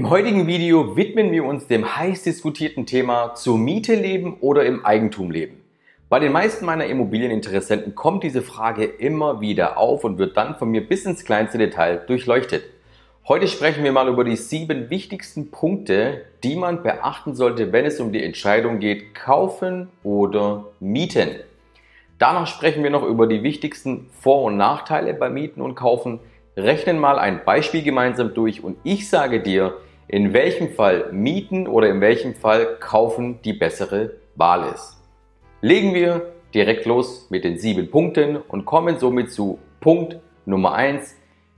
Im heutigen Video widmen wir uns dem heiß diskutierten Thema zur Miete leben oder im Eigentum leben. Bei den meisten meiner Immobilieninteressenten kommt diese Frage immer wieder auf und wird dann von mir bis ins kleinste Detail durchleuchtet. Heute sprechen wir mal über die sieben wichtigsten Punkte, die man beachten sollte, wenn es um die Entscheidung geht, kaufen oder mieten. Danach sprechen wir noch über die wichtigsten Vor- und Nachteile beim Mieten und Kaufen, rechnen mal ein Beispiel gemeinsam durch und ich sage dir, in welchem Fall Mieten oder in welchem Fall Kaufen die bessere Wahl ist. Legen wir direkt los mit den sieben Punkten und kommen somit zu Punkt Nummer eins: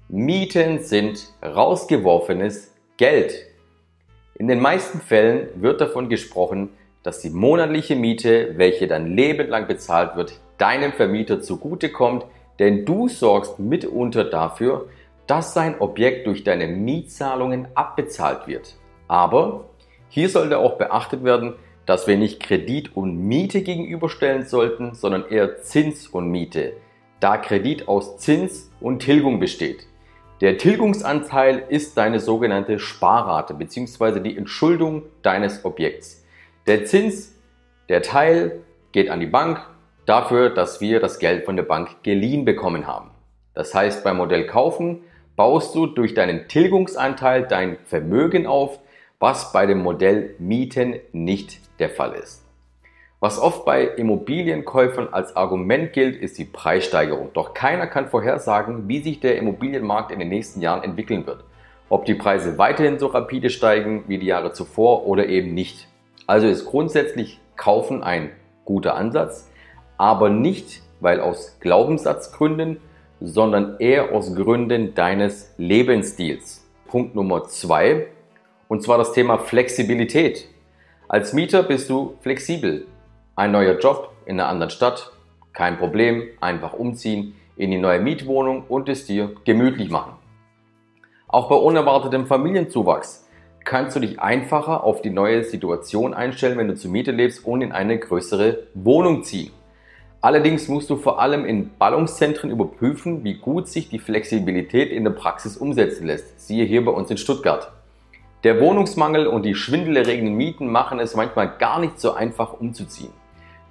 Mieten sind rausgeworfenes Geld. In den meisten Fällen wird davon gesprochen, dass die monatliche Miete, welche dein Leben lang bezahlt wird, deinem Vermieter zugutekommt, denn du sorgst mitunter dafür, dass sein Objekt durch deine Mietzahlungen abbezahlt wird. Aber hier sollte auch beachtet werden, dass wir nicht Kredit und Miete gegenüberstellen sollten, sondern eher Zins und Miete, da Kredit aus Zins und Tilgung besteht. Der Tilgungsanteil ist deine sogenannte Sparrate bzw. die Entschuldung deines Objekts. Der Zins, der Teil, geht an die Bank dafür, dass wir das Geld von der Bank geliehen bekommen haben. Das heißt, beim Modell kaufen baust du durch deinen Tilgungsanteil dein Vermögen auf, was bei dem Modell Mieten nicht der Fall ist. Was oft bei Immobilienkäufern als Argument gilt, ist die Preissteigerung. Doch keiner kann vorhersagen, wie sich der Immobilienmarkt in den nächsten Jahren entwickeln wird. Ob die Preise weiterhin so rapide steigen wie die Jahre zuvor oder eben nicht. Also ist grundsätzlich Kaufen ein guter Ansatz, aber nicht, weil aus Glaubenssatzgründen, sondern eher aus Gründen deines Lebensstils. Punkt Nummer zwei, und zwar das Thema Flexibilität. Als Mieter bist du flexibel. Ein neuer Job in einer anderen Stadt, kein Problem, einfach umziehen in die neue Mietwohnung und es dir gemütlich machen. Auch bei unerwartetem Familienzuwachs kannst du dich einfacher auf die neue Situation einstellen, wenn du zur Miete lebst und in eine größere Wohnung ziehen. Allerdings musst du vor allem in Ballungszentren überprüfen, wie gut sich die Flexibilität in der Praxis umsetzen lässt. Siehe hier bei uns in Stuttgart. Der Wohnungsmangel und die schwindelerregenden Mieten machen es manchmal gar nicht so einfach umzuziehen.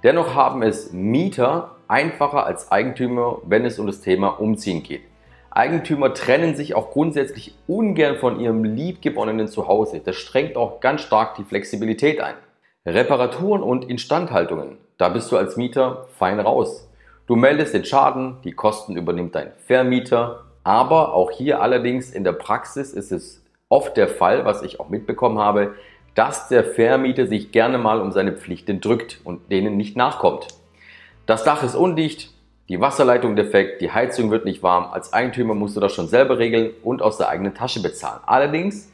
Dennoch haben es Mieter einfacher als Eigentümer, wenn es um das Thema Umziehen geht. Eigentümer trennen sich auch grundsätzlich ungern von ihrem liebgewonnenen Zuhause. Das strengt auch ganz stark die Flexibilität ein. Reparaturen und Instandhaltungen. Da bist du als Mieter fein raus. Du meldest den Schaden, die Kosten übernimmt dein Vermieter. Aber auch hier allerdings in der Praxis ist es oft der Fall, was ich auch mitbekommen habe, dass der Vermieter sich gerne mal um seine Pflichten drückt und denen nicht nachkommt. Das Dach ist undicht, die Wasserleitung defekt, die Heizung wird nicht warm. Als Eigentümer musst du das schon selber regeln und aus der eigenen Tasche bezahlen. Allerdings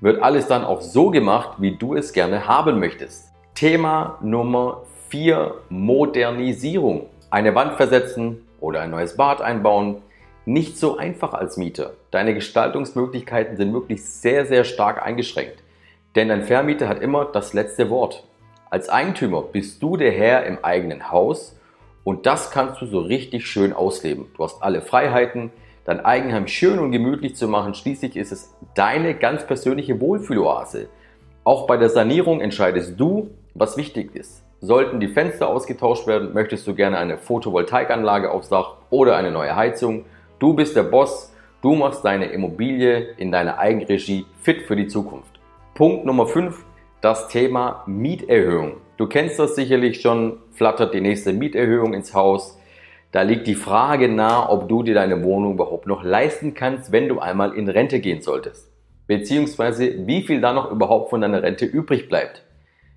wird alles dann auch so gemacht, wie du es gerne haben möchtest. Thema Nummer 4, Modernisierung. Eine Wand versetzen oder ein neues Bad einbauen. Nicht so einfach als Mieter. Deine Gestaltungsmöglichkeiten sind wirklich sehr, sehr stark eingeschränkt. Denn dein Vermieter hat immer das letzte Wort. Als Eigentümer bist du der Herr im eigenen Haus und das kannst du so richtig schön ausleben. Du hast alle Freiheiten, dein Eigenheim schön und gemütlich zu machen. Schließlich ist es deine ganz persönliche Wohlfühloase. Auch bei der Sanierung entscheidest du, was wichtig ist. Sollten die Fenster ausgetauscht werden, möchtest du gerne eine Photovoltaikanlage aufs Dach oder eine neue Heizung. Du bist der Boss, du machst deine Immobilie in deiner Eigenregie fit für die Zukunft. Punkt Nummer 5, das Thema Mieterhöhung. Du kennst das sicherlich schon, flattert die nächste Mieterhöhung ins Haus. Da liegt die Frage nahe, ob du dir deine Wohnung überhaupt noch leisten kannst, wenn du einmal in Rente gehen solltest. Beziehungsweise wie viel da noch überhaupt von deiner Rente übrig bleibt.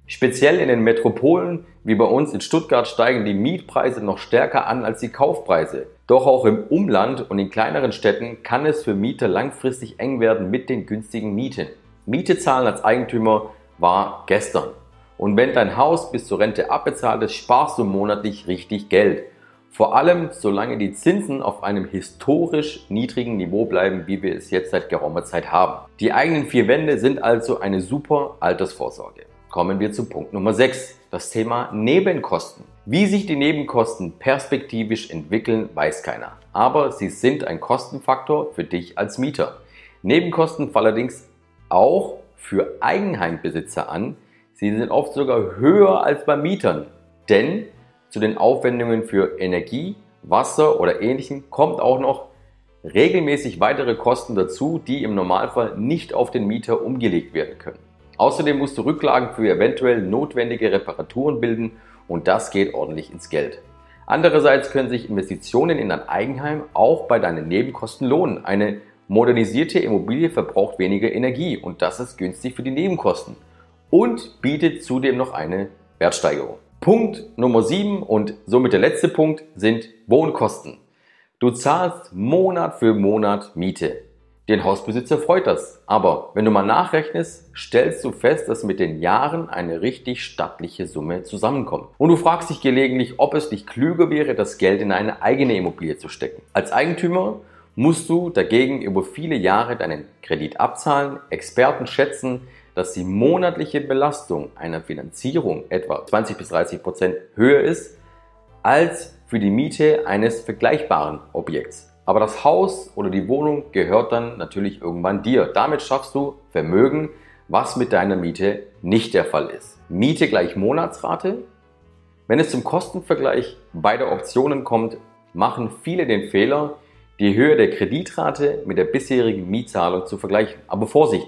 Speziell in den Metropolen wie bei uns in Stuttgart steigen die Mietpreise noch stärker an als die Kaufpreise. Doch auch im Umland und in kleineren Städten kann es für Mieter langfristig eng werden mit den günstigen Mieten. Miete zahlen als Eigentümer war gestern. Und wenn dein Haus bis zur Rente abbezahlt ist, sparst du monatlich richtig Geld. Vor allem, solange die Zinsen auf einem historisch niedrigen Niveau bleiben, wie wir es jetzt seit geraumer Zeit haben. Die eigenen vier Wände sind also eine super Altersvorsorge. Kommen wir zu Punkt Nummer 6, das Thema Nebenkosten. Wie sich die Nebenkosten perspektivisch entwickeln, weiß keiner. Aber sie sind ein Kostenfaktor für dich als Mieter. Nebenkosten fallen allerdings auch für Eigenheimbesitzer an. Sie sind oft sogar höher als bei Mietern. Denn zu den Aufwendungen für Energie, Wasser oder ähnlichem kommt auch noch regelmäßig weitere Kosten dazu, die im Normalfall nicht auf den Mieter umgelegt werden können. Außerdem musst du Rücklagen für eventuell notwendige Reparaturen bilden und das geht ordentlich ins Geld. Andererseits können sich Investitionen in ein Eigenheim auch bei deinen Nebenkosten lohnen. Eine modernisierte Immobilie verbraucht weniger Energie und das ist günstig für die Nebenkosten und bietet zudem noch eine Wertsteigerung. Punkt Nummer 7 und somit der letzte Punkt sind Wohnkosten. Du zahlst Monat für Monat Miete. Den Hausbesitzer freut das. Aber wenn du mal nachrechnest, stellst du fest, dass mit den Jahren eine richtig stattliche Summe zusammenkommt. Und du fragst dich gelegentlich, ob es nicht klüger wäre, das Geld in eine eigene Immobilie zu stecken. Als Eigentümer musst du dagegen über viele Jahre deinen Kredit abzahlen. Experten schätzen, dass die monatliche Belastung einer Finanzierung etwa 20 bis 30 Prozent höher ist als für die Miete eines vergleichbaren Objekts. Aber das Haus oder die Wohnung gehört dann natürlich irgendwann dir. Damit schaffst du Vermögen, was mit deiner Miete nicht der Fall ist. Miete gleich Monatsrate. Wenn es zum Kostenvergleich beider Optionen kommt, machen viele den Fehler, die Höhe der Kreditrate mit der bisherigen Mietzahlung zu vergleichen. Aber Vorsicht!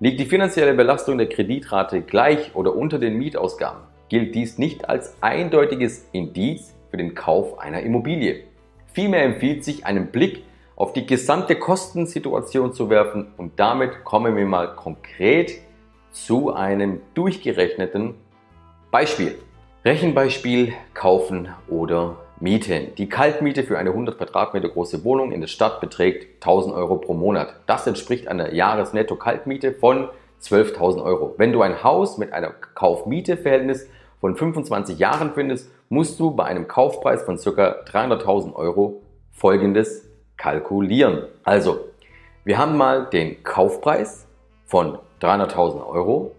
Liegt die finanzielle Belastung der Kreditrate gleich oder unter den Mietausgaben, gilt dies nicht als eindeutiges Indiz für den Kauf einer Immobilie. Vielmehr empfiehlt sich, einen Blick auf die gesamte Kostensituation zu werfen und damit kommen wir mal konkret zu einem durchgerechneten Beispiel. Rechenbeispiel kaufen oder mieten. Die Kaltmiete für eine 100 Quadratmeter große Wohnung in der Stadt beträgt 1000 Euro pro Monat. Das entspricht einer Jahresnetto-Kaltmiete von 12.000 Euro. Wenn du ein Haus mit einem Kauf-Miete-Verhältnis von 25 Jahren findest, musst du bei einem Kaufpreis von ca. 300.000 Euro folgendes kalkulieren. Also, wir haben mal den Kaufpreis von 300.000 Euro.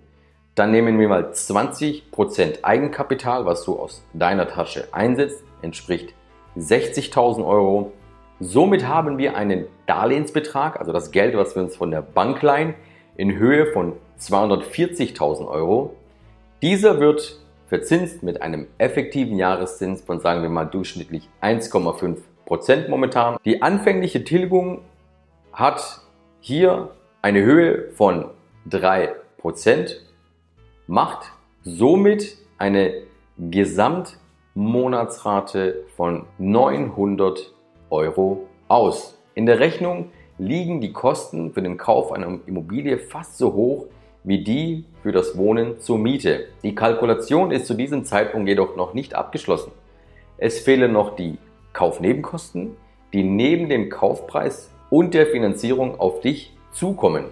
Dann nehmen wir mal 20% Eigenkapital, was du aus deiner Tasche einsetzt, entspricht 60.000 Euro. Somit haben wir einen Darlehensbetrag, also das Geld, was wir uns von der Bank leihen, in Höhe von 240.000 Euro. Dieser wird verzinst mit einem effektiven Jahreszins von, sagen wir mal, durchschnittlich 1,5 Prozent momentan. Die anfängliche Tilgung hat hier eine Höhe von 3 Prozent, macht somit eine Gesamtmonatsrate von 900 Euro aus. In der Rechnung liegen die Kosten für den Kauf einer Immobilie fast so hoch wie die für das Wohnen zur Miete. Die Kalkulation ist zu diesem Zeitpunkt jedoch noch nicht abgeschlossen. Es fehlen noch die Kaufnebenkosten, die neben dem Kaufpreis und der Finanzierung auf dich zukommen.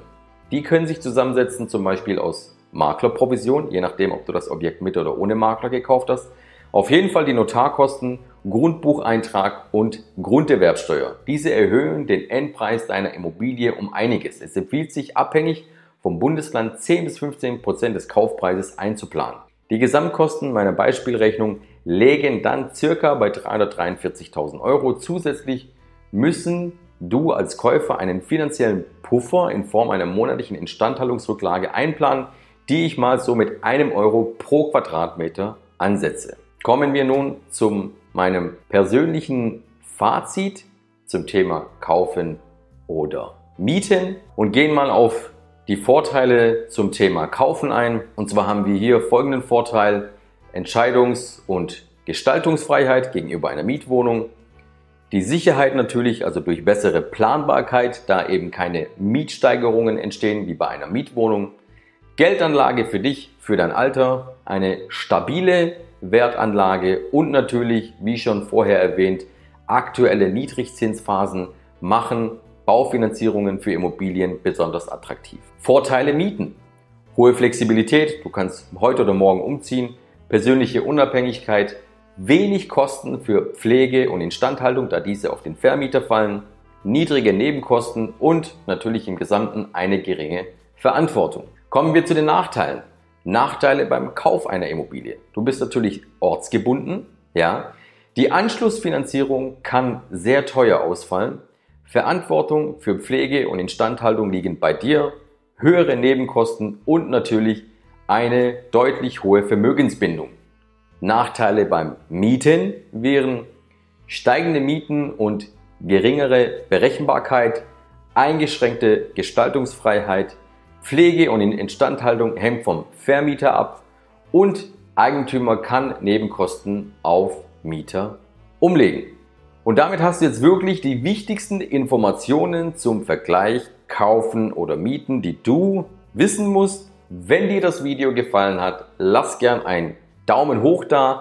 Die können sich zusammensetzen zum Beispiel aus Maklerprovision, je nachdem, ob du das Objekt mit oder ohne Makler gekauft hast. Auf jeden Fall die Notarkosten, Grundbucheintrag und Grunderwerbsteuer. Diese erhöhen den Endpreis deiner Immobilie um einiges. Es empfiehlt sich abhängig vom Bundesland 10 bis 15 Prozent des Kaufpreises einzuplanen. Die Gesamtkosten meiner Beispielrechnung legen dann circa bei 343.000 Euro. Zusätzlich müssen du als Käufer einen finanziellen Puffer in Form einer monatlichen Instandhaltungsrücklage einplanen, die ich mal so mit einem Euro pro Quadratmeter ansetze. Kommen wir nun zu meinem persönlichen Fazit zum Thema Kaufen oder Mieten und gehen mal auf die Vorteile zum Thema Kaufen ein. Und zwar haben wir hier folgenden Vorteil. Entscheidungs- und Gestaltungsfreiheit gegenüber einer Mietwohnung. Die Sicherheit natürlich, also durch bessere Planbarkeit, da eben keine Mietsteigerungen entstehen wie bei einer Mietwohnung. Geldanlage für dich, für dein Alter, eine stabile Wertanlage und natürlich, wie schon vorher erwähnt, aktuelle Niedrigzinsphasen machen Baufinanzierungen für Immobilien besonders attraktiv. Vorteile Mieten. Hohe Flexibilität, du kannst heute oder morgen umziehen, persönliche Unabhängigkeit, wenig Kosten für Pflege und Instandhaltung, da diese auf den Vermieter fallen, niedrige Nebenkosten und natürlich im Gesamten eine geringe Verantwortung. Kommen wir zu den Nachteilen. Nachteile beim Kauf einer Immobilie. Du bist natürlich ortsgebunden, ja. Die Anschlussfinanzierung kann sehr teuer ausfallen Verantwortung für Pflege und Instandhaltung liegen bei dir. höhere Nebenkosten und natürlich eine deutlich hohe Vermögensbindung. Nachteile beim Mieten wären steigende Mieten und geringere Berechenbarkeit, eingeschränkte Gestaltungsfreiheit, Pflege und Instandhaltung hängt vom Vermieter ab und Eigentümer kann Nebenkosten auf Mieter umlegen. Und damit hast du jetzt wirklich die wichtigsten Informationen zum Vergleich kaufen oder mieten, die du wissen musst. Wenn dir das Video gefallen hat, lass gern einen Daumen hoch da